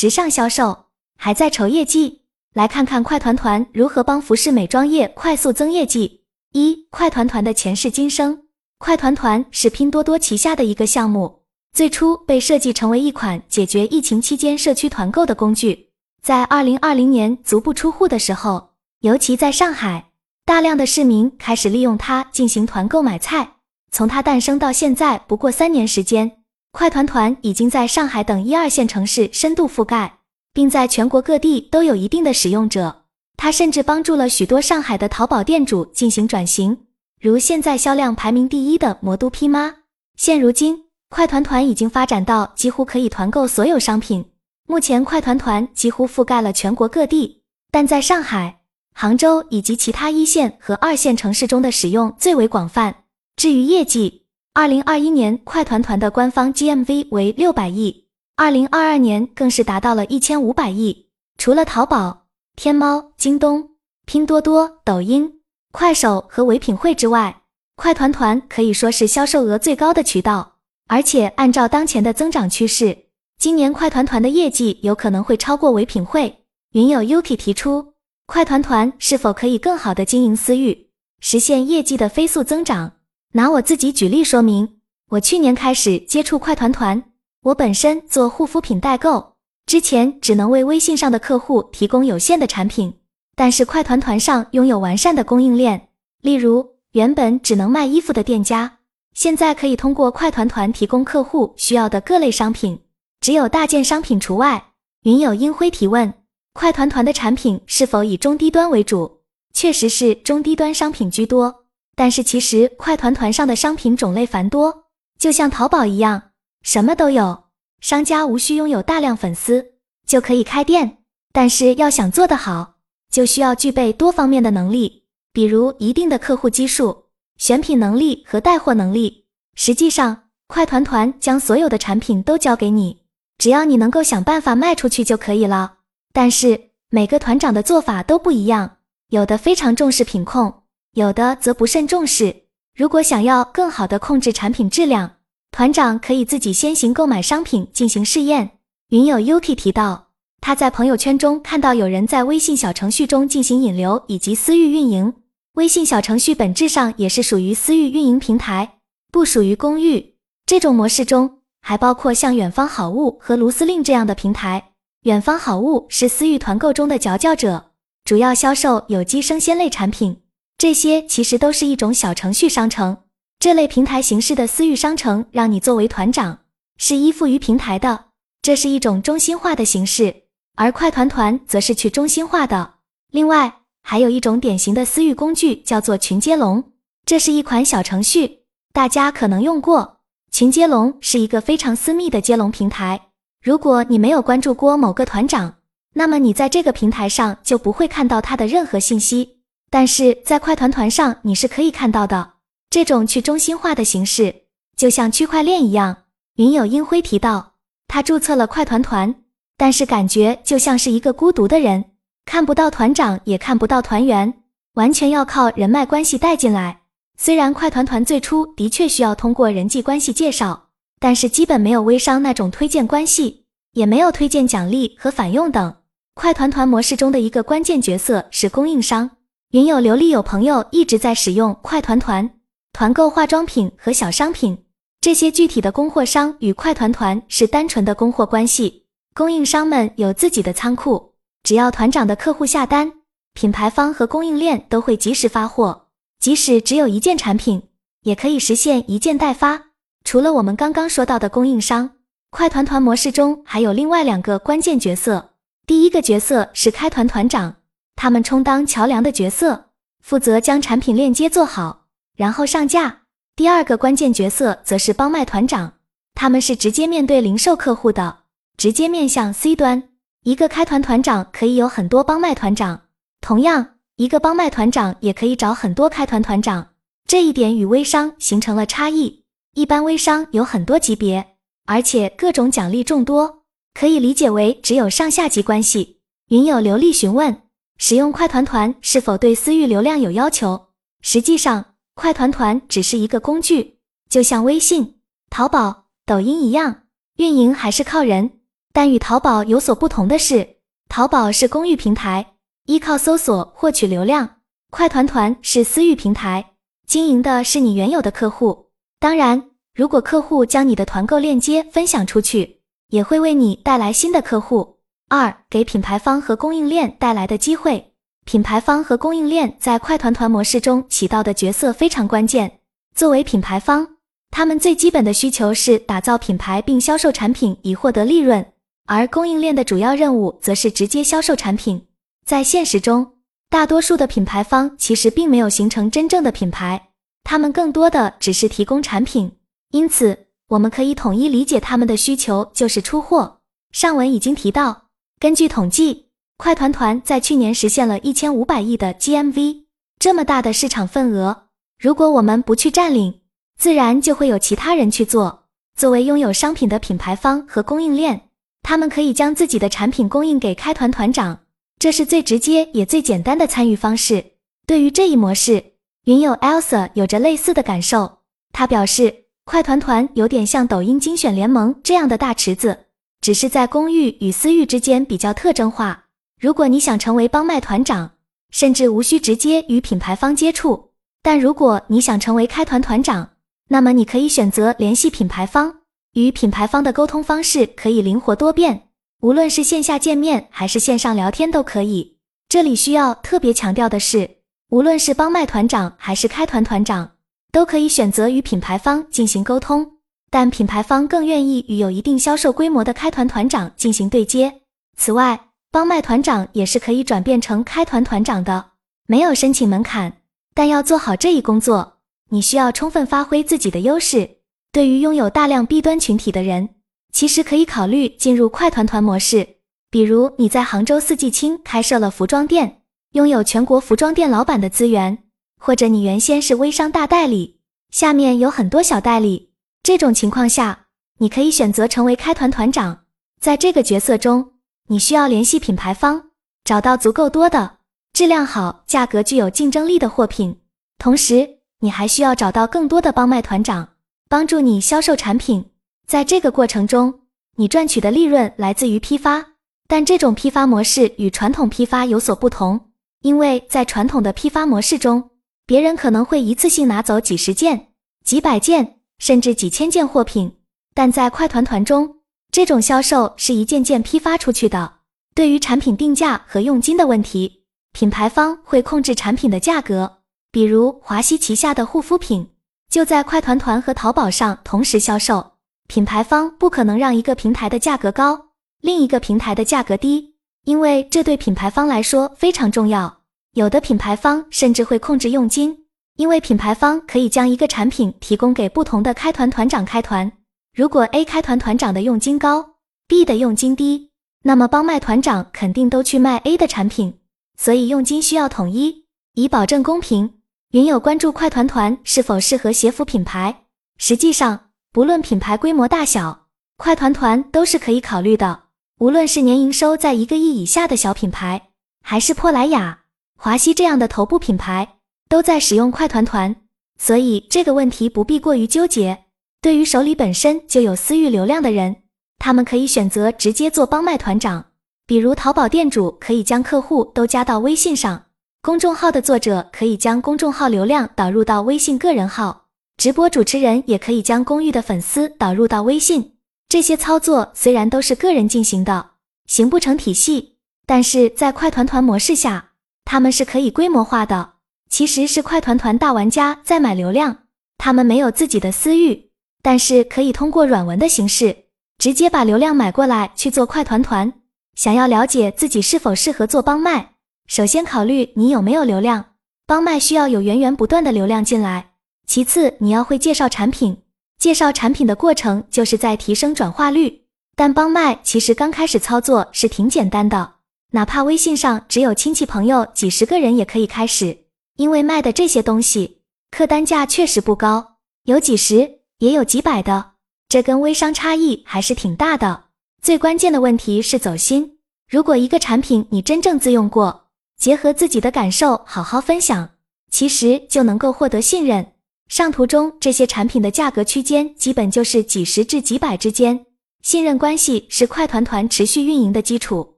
时尚销售，还在愁业绩。来看看快团团如何帮服饰美妆业快速增业绩。一、快团团的前世今生。快团团是拼多多旗下的一个项目，最初被设计成为一款解决疫情期间社区团购的工具。在二零二零年足不出户的时候，尤其在上海，大量的市民开始利用它进行团购买菜。从它诞生到现在不过三年时间，快团团已经在上海等一二线城市深度覆盖。并在全国各地都有一定的使用者。它甚至帮助了许多上海的淘宝店主进行转型，如现在销量排名第一的魔都批妈。现如今，快团团已经发展到几乎可以团购所有商品。目前，快团团几乎覆盖了全国各地，但在上海、杭州以及其他一线和二线城市中的使用最为广泛。至于业绩，二零二一年快团团的官方 GMV 为六百亿。二零二二年更是达到了一千五百亿。除了淘宝、天猫、京东、拼多多、抖音、快手和唯品会之外，快团团可以说是销售额最高的渠道。而且按照当前的增长趋势，今年快团团的业绩有可能会超过唯品会。云友 Yuki 提出，快团团是否可以更好的经营私域，实现业绩的飞速增长？拿我自己举例说明，我去年开始接触快团团。我本身做护肤品代购，之前只能为微信上的客户提供有限的产品，但是快团团上拥有完善的供应链。例如，原本只能卖衣服的店家，现在可以通过快团团提供客户需要的各类商品，只有大件商品除外。云友英辉提问：快团团的产品是否以中低端为主？确实是中低端商品居多，但是其实快团团上的商品种类繁多，就像淘宝一样。什么都有，商家无需拥有大量粉丝就可以开店，但是要想做得好，就需要具备多方面的能力，比如一定的客户基数、选品能力和带货能力。实际上，快团团将所有的产品都交给你，只要你能够想办法卖出去就可以了。但是每个团长的做法都不一样，有的非常重视品控，有的则不甚重视。如果想要更好的控制产品质量，团长可以自己先行购买商品进行试验。云友 Yuki 提到，他在朋友圈中看到有人在微信小程序中进行引流以及私域运营。微信小程序本质上也是属于私域运营平台，不属于公域。这种模式中还包括像远方好物和卢司令这样的平台。远方好物是私域团购中的佼佼者，主要销售有机生鲜类产品。这些其实都是一种小程序商城。这类平台形式的私域商城，让你作为团长是依附于平台的，这是一种中心化的形式；而快团团则是去中心化的。另外，还有一种典型的私域工具叫做群接龙，这是一款小程序，大家可能用过。群接龙是一个非常私密的接龙平台，如果你没有关注过某个团长，那么你在这个平台上就不会看到他的任何信息，但是在快团团上你是可以看到的。这种去中心化的形式，就像区块链一样。云友英辉提到，他注册了快团团，但是感觉就像是一个孤独的人，看不到团长，也看不到团员，完全要靠人脉关系带进来。虽然快团团最初的确需要通过人际关系介绍，但是基本没有微商那种推荐关系，也没有推荐奖励和返佣等。快团团模式中的一个关键角色是供应商。云友刘丽有朋友一直在使用快团团。团购化妆品和小商品，这些具体的供货商与快团团是单纯的供货关系。供应商们有自己的仓库，只要团长的客户下单，品牌方和供应链都会及时发货。即使只有一件产品，也可以实现一件代发。除了我们刚刚说到的供应商，快团团模式中还有另外两个关键角色。第一个角色是开团团长，他们充当桥梁的角色，负责将产品链接做好。然后上架。第二个关键角色则是帮卖团长，他们是直接面对零售客户的，直接面向 C 端。一个开团团长可以有很多帮卖团长，同样，一个帮卖团长也可以找很多开团团长。这一点与微商形成了差异。一般微商有很多级别，而且各种奖励众多，可以理解为只有上下级关系。云友刘丽询问，使用快团团是否对私域流量有要求？实际上。快团团只是一个工具，就像微信、淘宝、抖音一样，运营还是靠人。但与淘宝有所不同的是，淘宝是公域平台，依靠搜索获取流量；快团团是私域平台，经营的是你原有的客户。当然，如果客户将你的团购链接分享出去，也会为你带来新的客户。二、给品牌方和供应链带来的机会。品牌方和供应链在快团团模式中起到的角色非常关键。作为品牌方，他们最基本的需求是打造品牌并销售产品以获得利润，而供应链的主要任务则是直接销售产品。在现实中，大多数的品牌方其实并没有形成真正的品牌，他们更多的只是提供产品。因此，我们可以统一理解他们的需求就是出货。上文已经提到，根据统计。快团团在去年实现了一千五百亿的 GMV，这么大的市场份额，如果我们不去占领，自然就会有其他人去做。作为拥有商品的品牌方和供应链，他们可以将自己的产品供应给开团团长，这是最直接也最简单的参与方式。对于这一模式，云友 Elsa 有着类似的感受。他表示，快团团有点像抖音精选联盟这样的大池子，只是在公域与私域之间比较特征化。如果你想成为帮卖团长，甚至无需直接与品牌方接触；但如果你想成为开团团长，那么你可以选择联系品牌方，与品牌方的沟通方式可以灵活多变，无论是线下见面还是线上聊天都可以。这里需要特别强调的是，无论是帮卖团长还是开团团长，都可以选择与品牌方进行沟通，但品牌方更愿意与有一定销售规模的开团团长进行对接。此外，帮卖团长也是可以转变成开团团长的，没有申请门槛。但要做好这一工作，你需要充分发挥自己的优势。对于拥有大量 B 端群体的人，其实可以考虑进入快团团模式。比如你在杭州四季青开设了服装店，拥有全国服装店老板的资源，或者你原先是微商大代理，下面有很多小代理。这种情况下，你可以选择成为开团团长，在这个角色中。你需要联系品牌方，找到足够多的质量好、价格具有竞争力的货品。同时，你还需要找到更多的帮卖团长，帮助你销售产品。在这个过程中，你赚取的利润来自于批发，但这种批发模式与传统批发有所不同。因为在传统的批发模式中，别人可能会一次性拿走几十件、几百件，甚至几千件货品，但在快团团中。这种销售是一件件批发出去的。对于产品定价和佣金的问题，品牌方会控制产品的价格。比如华西旗下的护肤品就在快团团和淘宝上同时销售，品牌方不可能让一个平台的价格高，另一个平台的价格低，因为这对品牌方来说非常重要。有的品牌方甚至会控制佣金，因为品牌方可以将一个产品提供给不同的开团团长开团。如果 A 开团团长的佣金高，B 的佣金低，那么帮卖团长肯定都去卖 A 的产品，所以佣金需要统一，以保证公平。云友关注快团团是否适合鞋服品牌？实际上，不论品牌规模大小，快团团都是可以考虑的。无论是年营收在一个亿以下的小品牌，还是珀莱雅、华西这样的头部品牌，都在使用快团团，所以这个问题不必过于纠结。对于手里本身就有私域流量的人，他们可以选择直接做帮卖团长。比如淘宝店主可以将客户都加到微信上，公众号的作者可以将公众号流量导入到微信个人号，直播主持人也可以将公域的粉丝导入到微信。这些操作虽然都是个人进行的，形不成体系，但是在快团团模式下，他们是可以规模化的。其实是快团团大玩家在买流量，他们没有自己的私域。但是可以通过软文的形式，直接把流量买过来去做快团团。想要了解自己是否适合做帮卖，首先考虑你有没有流量。帮卖需要有源源不断的流量进来，其次你要会介绍产品。介绍产品的过程就是在提升转化率。但帮卖其实刚开始操作是挺简单的，哪怕微信上只有亲戚朋友几十个人也可以开始，因为卖的这些东西客单价确实不高，有几十。也有几百的，这跟微商差异还是挺大的。最关键的问题是走心。如果一个产品你真正自用过，结合自己的感受好好分享，其实就能够获得信任。上图中这些产品的价格区间基本就是几十至几百之间，信任关系是快团团持续运营的基础。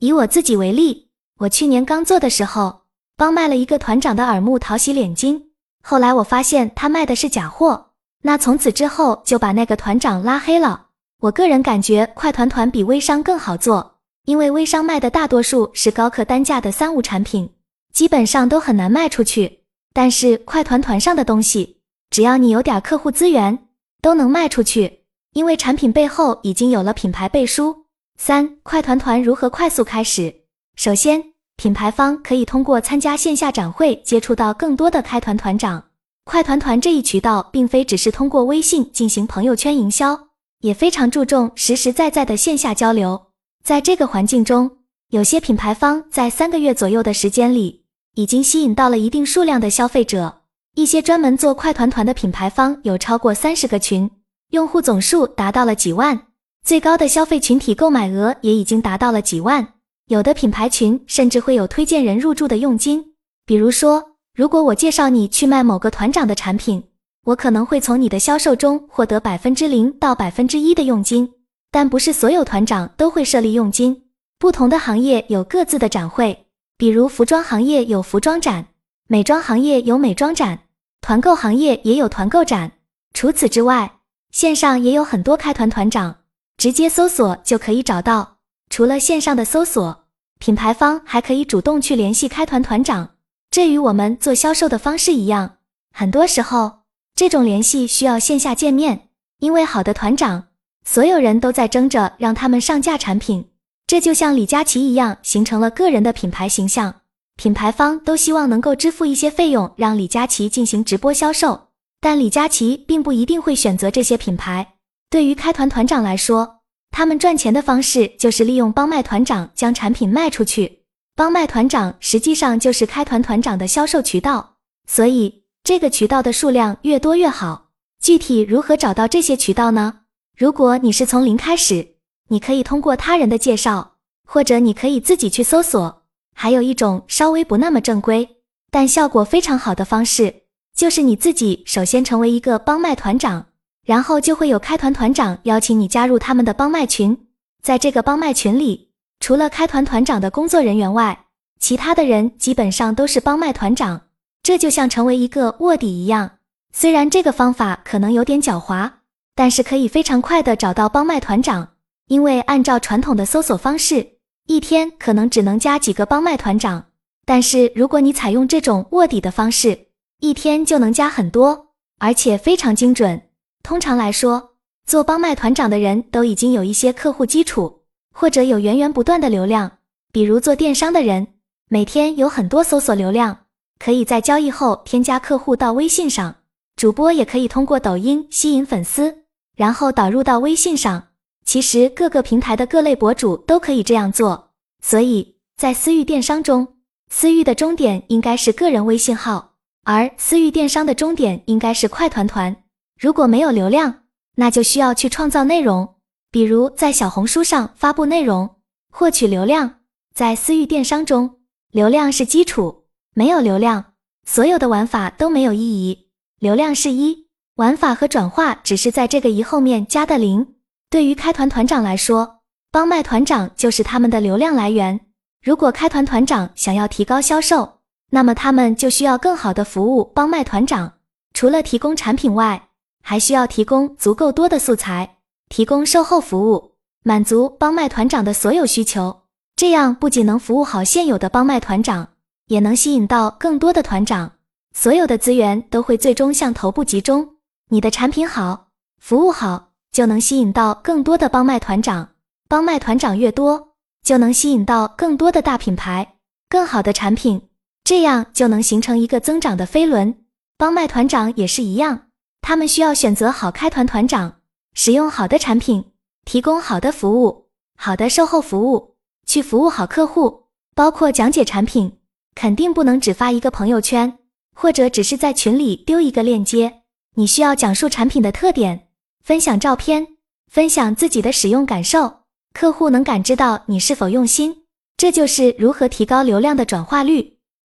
以我自己为例，我去年刚做的时候，帮卖了一个团长的耳目讨洗脸巾，后来我发现他卖的是假货，那从此之后就把那个团长拉黑了。我个人感觉快团团比微商更好做，因为微商卖的大多数是高客单价的三无产品，基本上都很难卖出去。但是快团团上的东西，只要你有点客户资源，都能卖出去，因为产品背后已经有了品牌背书。三、快团团如何快速开始？首先，品牌方可以通过参加线下展会接触到更多的开团团长。快团团这一渠道并非只是通过微信进行朋友圈营销。也非常注重实实在在的线下交流，在这个环境中，有些品牌方在三个月左右的时间里，已经吸引到了一定数量的消费者。一些专门做快团团的品牌方有超过三十个群，用户总数达到了几万，最高的消费群体购买额也已经达到了几万。有的品牌群甚至会有推荐人入驻的佣金，比如说，如果我介绍你去卖某个团长的产品。我可能会从你的销售中获得百分之零到百分之一的佣金，但不是所有团长都会设立佣金。不同的行业有各自的展会，比如服装行业有服装展，美妆行业有美妆展，团购行业也有团购展。除此之外，线上也有很多开团团长，直接搜索就可以找到。除了线上的搜索，品牌方还可以主动去联系开团团长，这与我们做销售的方式一样，很多时候。这种联系需要线下见面，因为好的团长，所有人都在争着让他们上架产品。这就像李佳琦一样，形成了个人的品牌形象。品牌方都希望能够支付一些费用，让李佳琦进行直播销售，但李佳琦并不一定会选择这些品牌。对于开团团长来说，他们赚钱的方式就是利用帮卖团长将产品卖出去。帮卖团长实际上就是开团团长的销售渠道，所以。这个渠道的数量越多越好。具体如何找到这些渠道呢？如果你是从零开始，你可以通过他人的介绍，或者你可以自己去搜索。还有一种稍微不那么正规，但效果非常好的方式，就是你自己首先成为一个帮卖团长，然后就会有开团团长邀请你加入他们的帮卖群。在这个帮卖群里，除了开团团长的工作人员外，其他的人基本上都是帮卖团长。这就像成为一个卧底一样，虽然这个方法可能有点狡猾，但是可以非常快的找到帮卖团长。因为按照传统的搜索方式，一天可能只能加几个帮卖团长，但是如果你采用这种卧底的方式，一天就能加很多，而且非常精准。通常来说，做帮卖团长的人都已经有一些客户基础，或者有源源不断的流量，比如做电商的人，每天有很多搜索流量。可以在交易后添加客户到微信上，主播也可以通过抖音吸引粉丝，然后导入到微信上。其实各个平台的各类博主都可以这样做。所以在私域电商中，私域的终点应该是个人微信号，而私域电商的终点应该是快团团。如果没有流量，那就需要去创造内容，比如在小红书上发布内容，获取流量。在私域电商中，流量是基础。没有流量，所有的玩法都没有意义。流量是一，玩法和转化只是在这个一后面加的零。对于开团团长来说，帮卖团长就是他们的流量来源。如果开团团长想要提高销售，那么他们就需要更好的服务帮卖团长。除了提供产品外，还需要提供足够多的素材，提供售后服务，满足帮卖团长的所有需求。这样不仅能服务好现有的帮卖团长。也能吸引到更多的团长，所有的资源都会最终向头部集中。你的产品好，服务好，就能吸引到更多的帮卖团长。帮卖团长越多，就能吸引到更多的大品牌、更好的产品，这样就能形成一个增长的飞轮。帮卖团长也是一样，他们需要选择好开团团长，使用好的产品，提供好的服务、好的售后服务，去服务好客户，包括讲解产品。肯定不能只发一个朋友圈，或者只是在群里丢一个链接。你需要讲述产品的特点，分享照片，分享自己的使用感受，客户能感知到你是否用心。这就是如何提高流量的转化率。